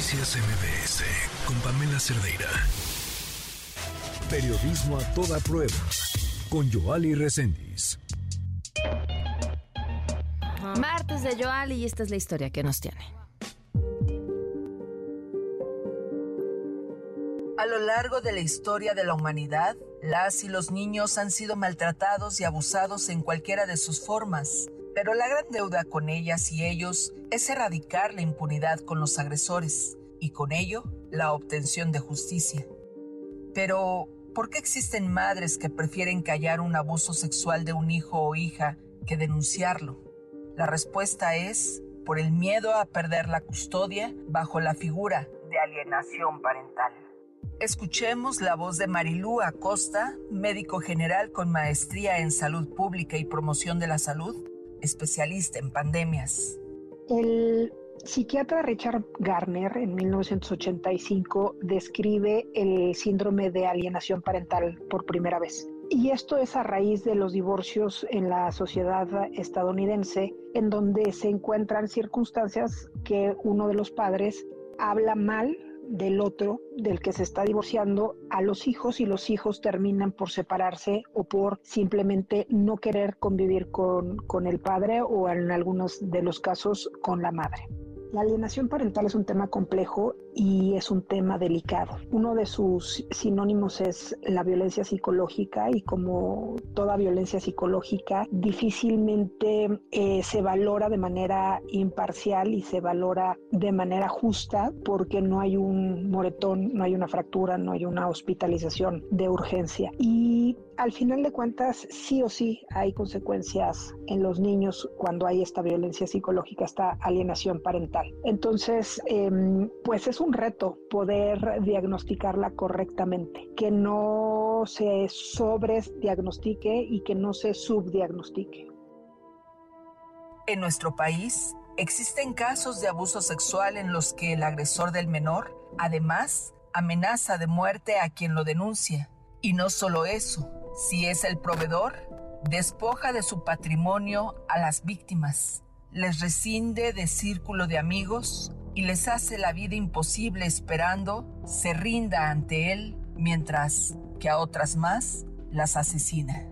Noticias MBS con Pamela Cerdeira. Periodismo a toda prueba con Joali Reséndiz. Martes de Joali y esta es la historia que nos tiene. A lo largo de la historia de la humanidad, las y los niños han sido maltratados y abusados en cualquiera de sus formas, pero la gran deuda con ellas y ellos es erradicar la impunidad con los agresores y con ello la obtención de justicia. Pero, ¿por qué existen madres que prefieren callar un abuso sexual de un hijo o hija que denunciarlo? La respuesta es por el miedo a perder la custodia bajo la figura de alienación parental. Escuchemos la voz de Marilú Acosta, médico general con maestría en salud pública y promoción de la salud, especialista en pandemias. El psiquiatra Richard Garner en 1985 describe el síndrome de alienación parental por primera vez. Y esto es a raíz de los divorcios en la sociedad estadounidense, en donde se encuentran circunstancias que uno de los padres habla mal del otro, del que se está divorciando, a los hijos y los hijos terminan por separarse o por simplemente no querer convivir con, con el padre o en algunos de los casos con la madre. La alienación parental es un tema complejo y es un tema delicado. Uno de sus sinónimos es la violencia psicológica y como toda violencia psicológica difícilmente eh, se valora de manera imparcial y se valora de manera justa porque no hay un moretón, no hay una fractura, no hay una hospitalización de urgencia. Y al final de cuentas, sí o sí hay consecuencias en los niños cuando hay esta violencia psicológica, esta alienación parental. Entonces, em, pues es un reto poder diagnosticarla correctamente, que no se sobresdiagnostique y que no se subdiagnostique. En nuestro país existen casos de abuso sexual en los que el agresor del menor, además, amenaza de muerte a quien lo denuncia. Y no solo eso, si es el proveedor, despoja de su patrimonio a las víctimas, les rescinde de círculo de amigos y les hace la vida imposible esperando se rinda ante él mientras que a otras más las asesina.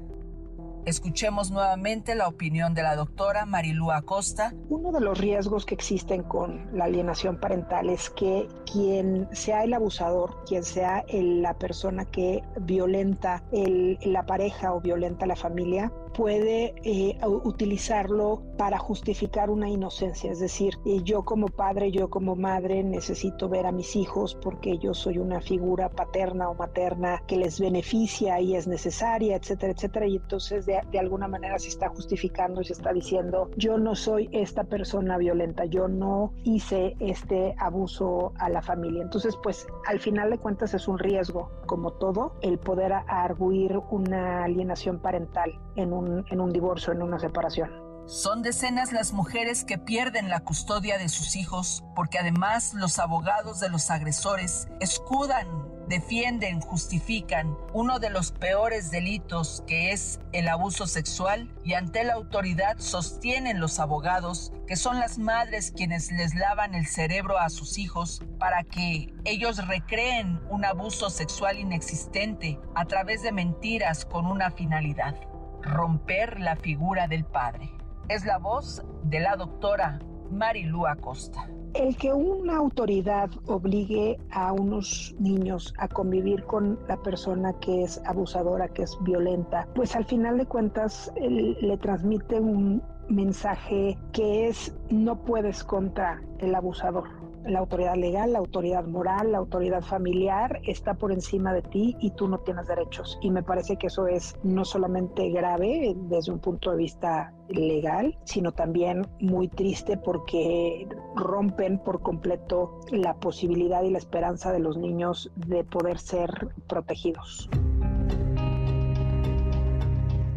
Escuchemos nuevamente la opinión de la doctora Marilú Acosta. Uno de los riesgos que existen con la alienación parental es que quien sea el abusador, quien sea la persona que violenta la pareja o violenta la familia, puede eh, utilizarlo para justificar una inocencia. Es decir, eh, yo como padre, yo como madre necesito ver a mis hijos porque yo soy una figura paterna o materna que les beneficia y es necesaria, etcétera, etcétera. Y entonces de, de alguna manera se está justificando y se está diciendo, yo no soy esta persona violenta, yo no hice este abuso a la familia. Entonces, pues al final de cuentas es un riesgo, como todo, el poder arguir una alienación parental en un en un divorcio, en una separación. Son decenas las mujeres que pierden la custodia de sus hijos porque además los abogados de los agresores escudan, defienden, justifican uno de los peores delitos que es el abuso sexual y ante la autoridad sostienen los abogados que son las madres quienes les lavan el cerebro a sus hijos para que ellos recreen un abuso sexual inexistente a través de mentiras con una finalidad romper la figura del padre. Es la voz de la doctora Marilú Acosta. El que una autoridad obligue a unos niños a convivir con la persona que es abusadora, que es violenta, pues al final de cuentas le transmite un mensaje que es no puedes contra el abusador la autoridad legal, la autoridad moral, la autoridad familiar está por encima de ti y tú no tienes derechos. Y me parece que eso es no solamente grave desde un punto de vista legal, sino también muy triste porque rompen por completo la posibilidad y la esperanza de los niños de poder ser protegidos.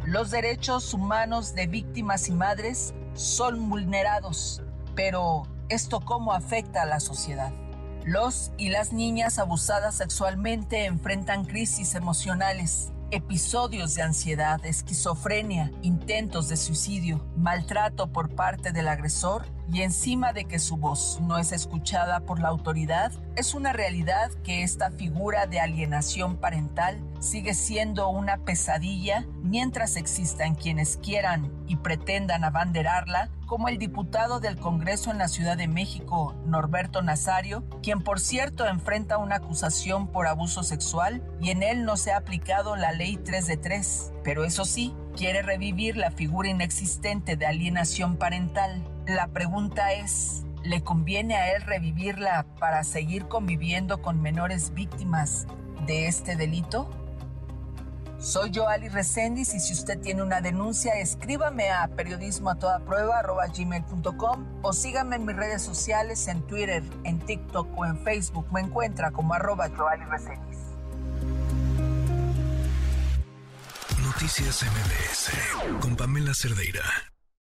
Los derechos humanos de víctimas y madres son vulnerados, pero ¿Esto cómo afecta a la sociedad? Los y las niñas abusadas sexualmente enfrentan crisis emocionales, episodios de ansiedad, esquizofrenia, intentos de suicidio, maltrato por parte del agresor y encima de que su voz no es escuchada por la autoridad, es una realidad que esta figura de alienación parental sigue siendo una pesadilla mientras existan quienes quieran y pretendan abanderarla, como el diputado del Congreso en la Ciudad de México, Norberto Nazario, quien por cierto enfrenta una acusación por abuso sexual y en él no se ha aplicado la ley 3 de 3, pero eso sí, quiere revivir la figura inexistente de alienación parental. La pregunta es, ¿le conviene a él revivirla para seguir conviviendo con menores víctimas de este delito? Soy Joali Reséndiz y si usted tiene una denuncia, escríbame a periodismo a toda prueba gmail.com o sígame en mis redes sociales en Twitter, en TikTok o en Facebook. Me encuentra como arroba Joali Reséndiz. Noticias MBS con Pamela Cerdeira.